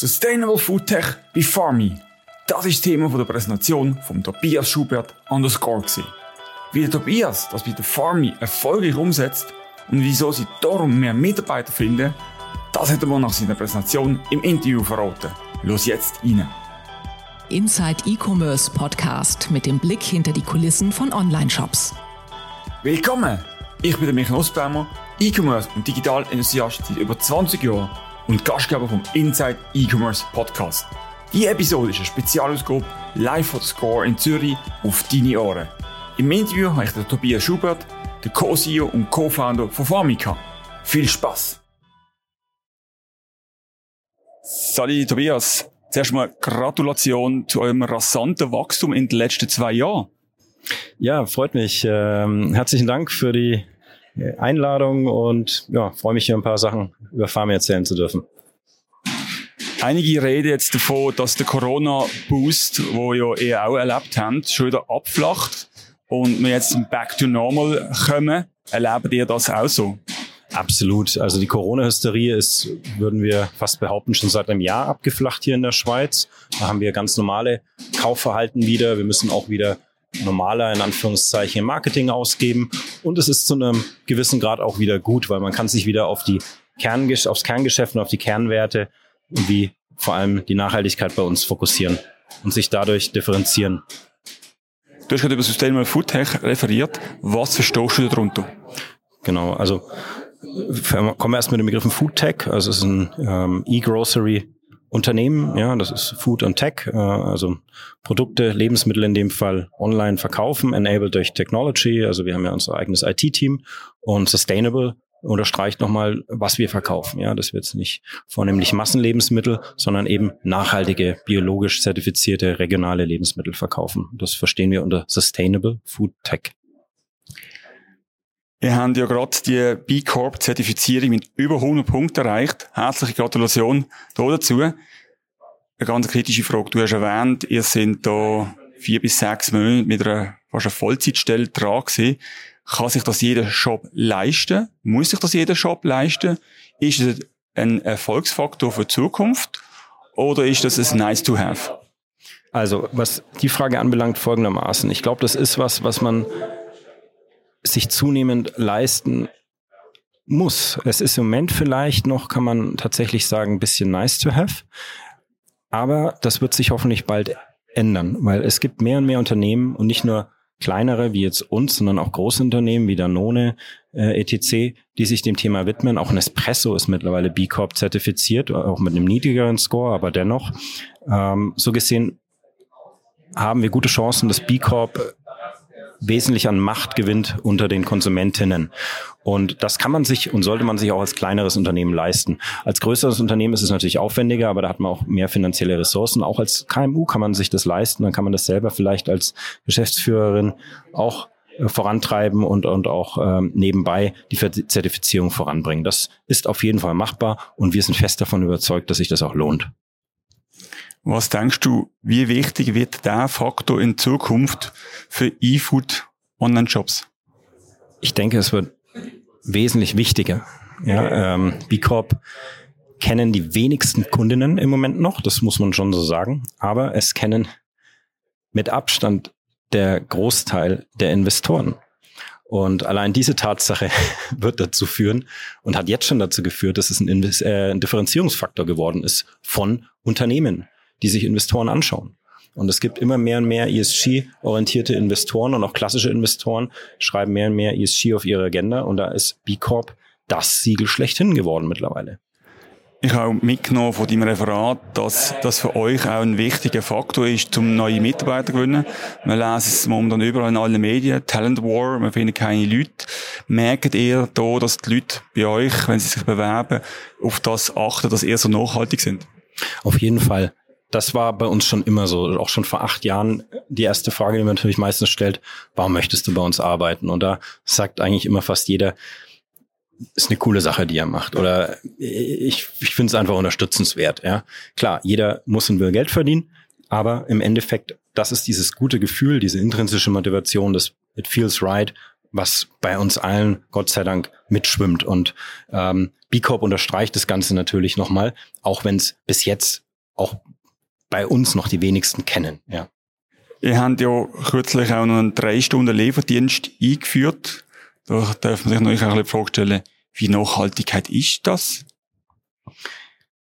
Sustainable Food Tech bei Farmy. Das ist das Thema der Präsentation von Tobias Schubert an der Score. Gewesen. Wie der Tobias das bei der Farmy erfolgreich umsetzt und wieso sie darum mehr Mitarbeiter finden, das hat er nach seiner Präsentation im Interview verraten. Los jetzt rein. Inside E-Commerce Podcast mit dem Blick hinter die Kulissen von Online-Shops. Willkommen! Ich bin der Michael Nussbaumer, E-Commerce und Digital-Enthusiast seit über 20 Jahren und Gastgeber vom Inside E-Commerce Podcast. Diese Episode ist eine Spezialausgabe live von Score in Zürich auf deine Ohren. Im Interview habe ich den Tobias Schubert, den Co-CEO und Co-Founder von Formica. Viel Spaß! Salut Tobias, zuerst mal Gratulation zu eurem rasanten Wachstum in den letzten zwei Jahren. Ja, freut mich. Ähm, herzlichen Dank für die Einladung und ja, freue mich hier ein paar Sachen über Farm erzählen zu dürfen. Einige reden jetzt davon, dass der Corona-Boost, wo ja ihr auch erlebt habt, schon wieder abflacht und wir jetzt Back to Normal kommen. Erleben ihr das auch so? Absolut. Also die Corona-Hysterie ist, würden wir fast behaupten, schon seit einem Jahr abgeflacht hier in der Schweiz. Da haben wir ganz normale Kaufverhalten wieder. Wir müssen auch wieder normaler in Anführungszeichen Marketing ausgeben und es ist zu einem gewissen Grad auch wieder gut, weil man kann sich wieder auf die Kerngesch aufs Kerngeschäft und auf die Kernwerte und wie vor allem die Nachhaltigkeit bei uns fokussieren und sich dadurch differenzieren. Du hast gerade über Sustainable Food Tech referiert. Was verstehst du darunter? Genau, also kommen wir erst mit dem Begriff Food Tech. Also es ist ein ähm, E-Grocery Unternehmen, ja, das ist Food und Tech, äh, also Produkte, Lebensmittel in dem Fall online verkaufen, enabled durch Technology, also wir haben ja unser eigenes IT-Team und Sustainable unterstreicht nochmal, was wir verkaufen. Ja, das wird jetzt nicht vornehmlich Massenlebensmittel, sondern eben nachhaltige, biologisch zertifizierte regionale Lebensmittel verkaufen. Das verstehen wir unter Sustainable Food Tech. Wir haben ja gerade die B Corp Zertifizierung mit über 100 Punkten erreicht. Herzliche Gratulation dazu. Eine ganz kritische Frage. Du hast erwähnt, ihr sind da vier bis sechs Monate mit einer fast einer Vollzeitstelle dran gewesen. Kann sich das jeder Shop leisten? Muss sich das jeder Shop leisten? Ist es ein Erfolgsfaktor für die Zukunft? Oder ist das ein nice to have? Also, was die Frage anbelangt, folgendermaßen. Ich glaube, das ist was, was man sich zunehmend leisten muss. Es ist im Moment vielleicht noch, kann man tatsächlich sagen, ein bisschen nice to have. Aber das wird sich hoffentlich bald ändern, weil es gibt mehr und mehr Unternehmen und nicht nur kleinere wie jetzt uns, sondern auch große Unternehmen wie Danone, äh, etc., die sich dem Thema widmen. Auch Nespresso ist mittlerweile B Corp zertifiziert, auch mit einem niedrigeren Score, aber dennoch. Ähm, so gesehen haben wir gute Chancen, dass B Corp wesentlich an Macht gewinnt unter den Konsumentinnen. Und das kann man sich und sollte man sich auch als kleineres Unternehmen leisten. Als größeres Unternehmen ist es natürlich aufwendiger, aber da hat man auch mehr finanzielle Ressourcen. Auch als KMU kann man sich das leisten. Dann kann man das selber vielleicht als Geschäftsführerin auch äh, vorantreiben und, und auch ähm, nebenbei die Zertifizierung voranbringen. Das ist auf jeden Fall machbar und wir sind fest davon überzeugt, dass sich das auch lohnt. Was denkst du, wie wichtig wird der Faktor in Zukunft für E-Food Online-Shops? Ich denke, es wird wesentlich wichtiger. Ja, ähm, B Corp kennen die wenigsten Kundinnen im Moment noch, das muss man schon so sagen, aber es kennen mit Abstand der Großteil der Investoren. Und allein diese Tatsache wird dazu führen und hat jetzt schon dazu geführt, dass es ein, Inves äh, ein Differenzierungsfaktor geworden ist von Unternehmen die sich Investoren anschauen. Und es gibt immer mehr und mehr ESG-orientierte Investoren und auch klassische Investoren schreiben mehr und mehr ESG auf ihre Agenda und da ist B Corp das Siegel schlechthin geworden mittlerweile. Ich habe mitgenommen von deinem Referat, dass das für euch auch ein wichtiger Faktor ist, um neue Mitarbeiter zu gewinnen. Wir lesen es momentan überall in allen Medien, Talent War, wir finden keine Leute. Merkt ihr da, dass die Leute bei euch, wenn sie sich bewerben, auf das achten, dass ihr so nachhaltig sind? Auf jeden Fall das war bei uns schon immer so, auch schon vor acht Jahren. Die erste Frage, die man natürlich meistens stellt, warum möchtest du bei uns arbeiten? Und da sagt eigentlich immer fast jeder, ist eine coole Sache, die er macht. Oder ich, ich finde es einfach unterstützenswert. Ja, klar, jeder muss und will Geld verdienen, aber im Endeffekt, das ist dieses gute Gefühl, diese intrinsische Motivation, das it feels right, was bei uns allen Gott sei Dank mitschwimmt. Und ähm, B Corp unterstreicht das Ganze natürlich nochmal, auch wenn es bis jetzt auch bei uns noch die wenigsten kennen. Ja. Ihr habt ja kürzlich auch noch einen drei Stunden Lieferdienst eingeführt. Da darf man sich natürlich auch ein bisschen vorstellen, wie Nachhaltigkeit ist das?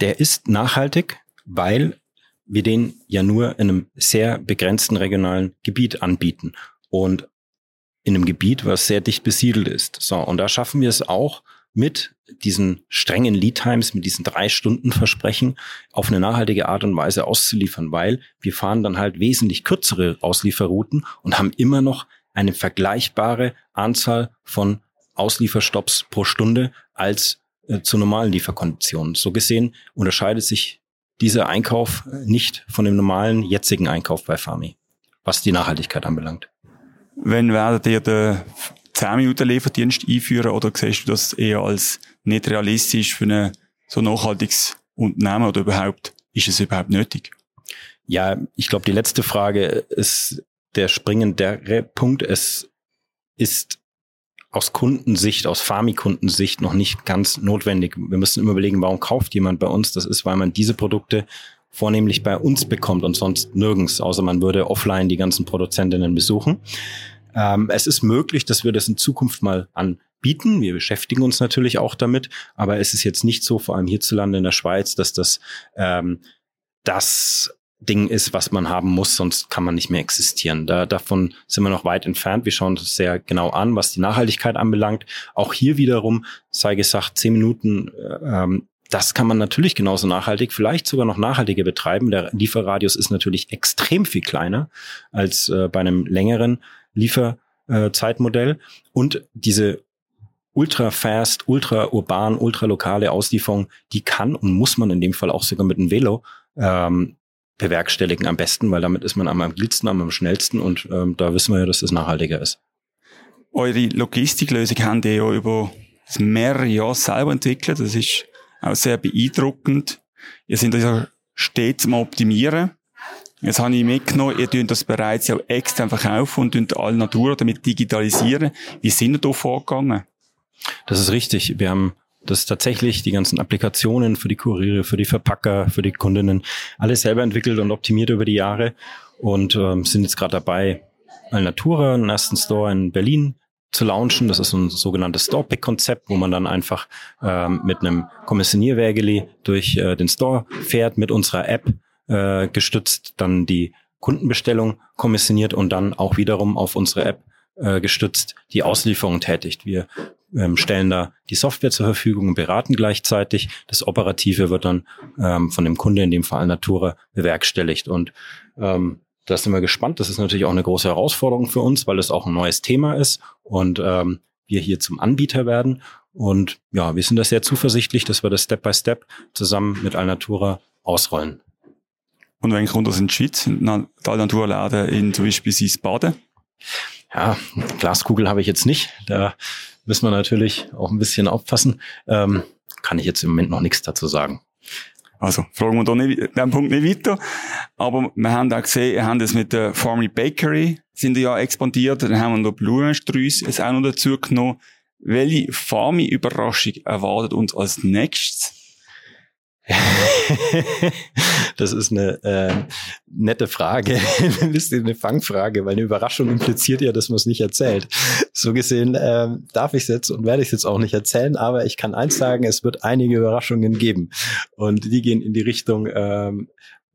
Der ist nachhaltig, weil wir den ja nur in einem sehr begrenzten regionalen Gebiet anbieten und in einem Gebiet, was sehr dicht besiedelt ist. So, und da schaffen wir es auch mit diesen strengen Lead Times, mit diesen drei Stunden Versprechen auf eine nachhaltige Art und Weise auszuliefern, weil wir fahren dann halt wesentlich kürzere Auslieferrouten und haben immer noch eine vergleichbare Anzahl von Auslieferstopps pro Stunde als äh, zu normalen Lieferkonditionen. So gesehen unterscheidet sich dieser Einkauf nicht von dem normalen jetzigen Einkauf bei Farmi, was die Nachhaltigkeit anbelangt. Wenn werdet ihr den 10 Minuten Lieferdienst einführen oder siehst du das eher als nicht realistisch für ein so nachhaltiges Unternehmen oder überhaupt, ist es überhaupt nötig? Ja, ich glaube, die letzte Frage ist der springendere Punkt. Es ist aus Kundensicht, aus Farmi-Kundensicht noch nicht ganz notwendig. Wir müssen immer überlegen, warum kauft jemand bei uns? Das ist, weil man diese Produkte vornehmlich bei uns bekommt und sonst nirgends, außer man würde offline die ganzen Produzentinnen besuchen. Ähm, es ist möglich, dass wir das in Zukunft mal anbieten. Wir beschäftigen uns natürlich auch damit, aber es ist jetzt nicht so, vor allem hierzulande in der Schweiz, dass das ähm, das Ding ist, was man haben muss, sonst kann man nicht mehr existieren. Da, davon sind wir noch weit entfernt. Wir schauen uns sehr genau an, was die Nachhaltigkeit anbelangt. Auch hier wiederum sei gesagt, zehn Minuten, ähm, das kann man natürlich genauso nachhaltig, vielleicht sogar noch nachhaltiger betreiben. Der Lieferradius ist natürlich extrem viel kleiner als äh, bei einem längeren Lieferzeitmodell. Und diese ultra fast, ultra urban, ultra lokale Auslieferung, die kann und muss man in dem Fall auch sogar mit einem Velo ähm, bewerkstelligen am besten, weil damit ist man am agilsten, am schnellsten und ähm, da wissen wir ja, dass das nachhaltiger ist. Eure Logistiklösung haben die ja über mehrere Jahre selber entwickelt. Das ist auch sehr beeindruckend. Ihr seid ja stets am Optimieren. Jetzt habe ich mitgenommen, ihr tut das bereits ja extern verkaufen und tut alle Natur damit digitalisieren. Wie sind ihr da vorgegangen? Das ist richtig. Wir haben das tatsächlich die ganzen Applikationen für die Kuriere, für die Verpacker, für die Kundinnen, alles selber entwickelt und optimiert über die Jahre und ähm, sind jetzt gerade dabei, Alnatura, einen ersten Store in Berlin zu launchen. Das ist ein sogenanntes Store-Pick-Konzept, wo man dann einfach ähm, mit einem Kommissionierwägeli durch äh, den Store fährt, mit unserer App äh, gestützt, dann die Kundenbestellung kommissioniert und dann auch wiederum auf unsere App äh, gestützt die Auslieferung tätigt. Wir ähm, stellen da die Software zur Verfügung und beraten gleichzeitig. Das Operative wird dann ähm, von dem Kunde, in dem Fall Natura, bewerkstelligt. Und ähm, da sind wir gespannt. Das ist natürlich auch eine große Herausforderung für uns, weil es auch ein neues Thema ist und ähm, wir hier zum Anbieter werden. Und ja, wir sind da sehr zuversichtlich, dass wir das Step by Step zusammen mit Alnatura ausrollen. Und wenn kommt das in die Schweiz, in Alnatura-Laden in zum Beispiel Baden? Ja, Glaskugel habe ich jetzt nicht. Da müssen wir natürlich auch ein bisschen aufpassen. Ähm, kann ich jetzt im Moment noch nichts dazu sagen. Also, fragen wir da nicht, den Punkt nicht weiter. Aber wir haben auch gesehen, wir haben das mit der Farmy Bakery, sind ja expandiert. Dann haben wir noch Blumenstrüß jetzt auch noch dazu genommen. Welche Farmy-Überraschung erwartet uns als nächstes? das ist eine äh, nette Frage, ein bisschen eine Fangfrage, weil eine Überraschung impliziert ja, dass man es nicht erzählt. So gesehen äh, darf ich es jetzt und werde ich es jetzt auch nicht erzählen, aber ich kann eins sagen, es wird einige Überraschungen geben und die gehen in die Richtung äh,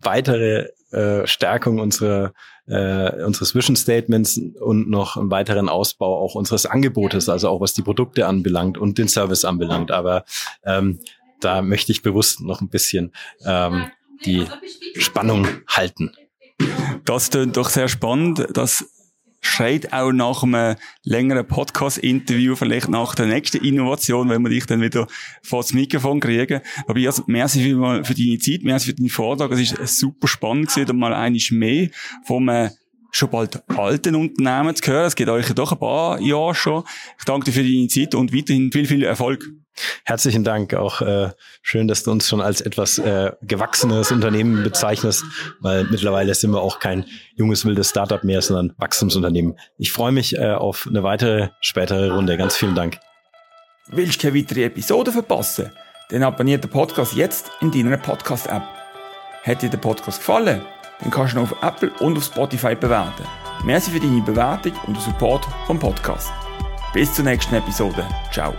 weitere äh, Stärkung unserer äh, unseres Vision Statements und noch einen weiteren Ausbau auch unseres Angebotes, also auch was die Produkte anbelangt und den Service anbelangt. Aber ähm, da möchte ich bewusst noch ein bisschen ähm, die Spannung halten. Das klingt doch sehr spannend. Das schreit auch nach einem längeren Podcast-Interview, vielleicht nach der nächsten Innovation, wenn wir dich dann wieder vor das Mikrofon kriegen. Aber also, merci für, für deine Zeit, merci für deinen Vortrag. Es ist super spannend gewesen, mal einiges mehr vom schon bald alten Unternehmen zu hören. Es geht euch ja doch ein paar Jahre schon. Ich danke dir für deine Zeit und weiterhin viel, viel Erfolg. Herzlichen Dank. Auch äh, schön, dass du uns schon als etwas äh, gewachsenes Unternehmen bezeichnest, weil mittlerweile sind wir auch kein junges, wildes Startup mehr, sondern Wachstumsunternehmen. Ich freue mich äh, auf eine weitere, spätere Runde. Ganz vielen Dank. Willst du keine weitere Episode verpassen? Dann abonniert den Podcast jetzt in deiner Podcast-App. Hat dir der Podcast gefallen? Dann kannst du ihn auf Apple und auf Spotify bewerten. Merci für deine Bewertung und den Support vom Podcast. Bis zur nächsten Episode. Ciao.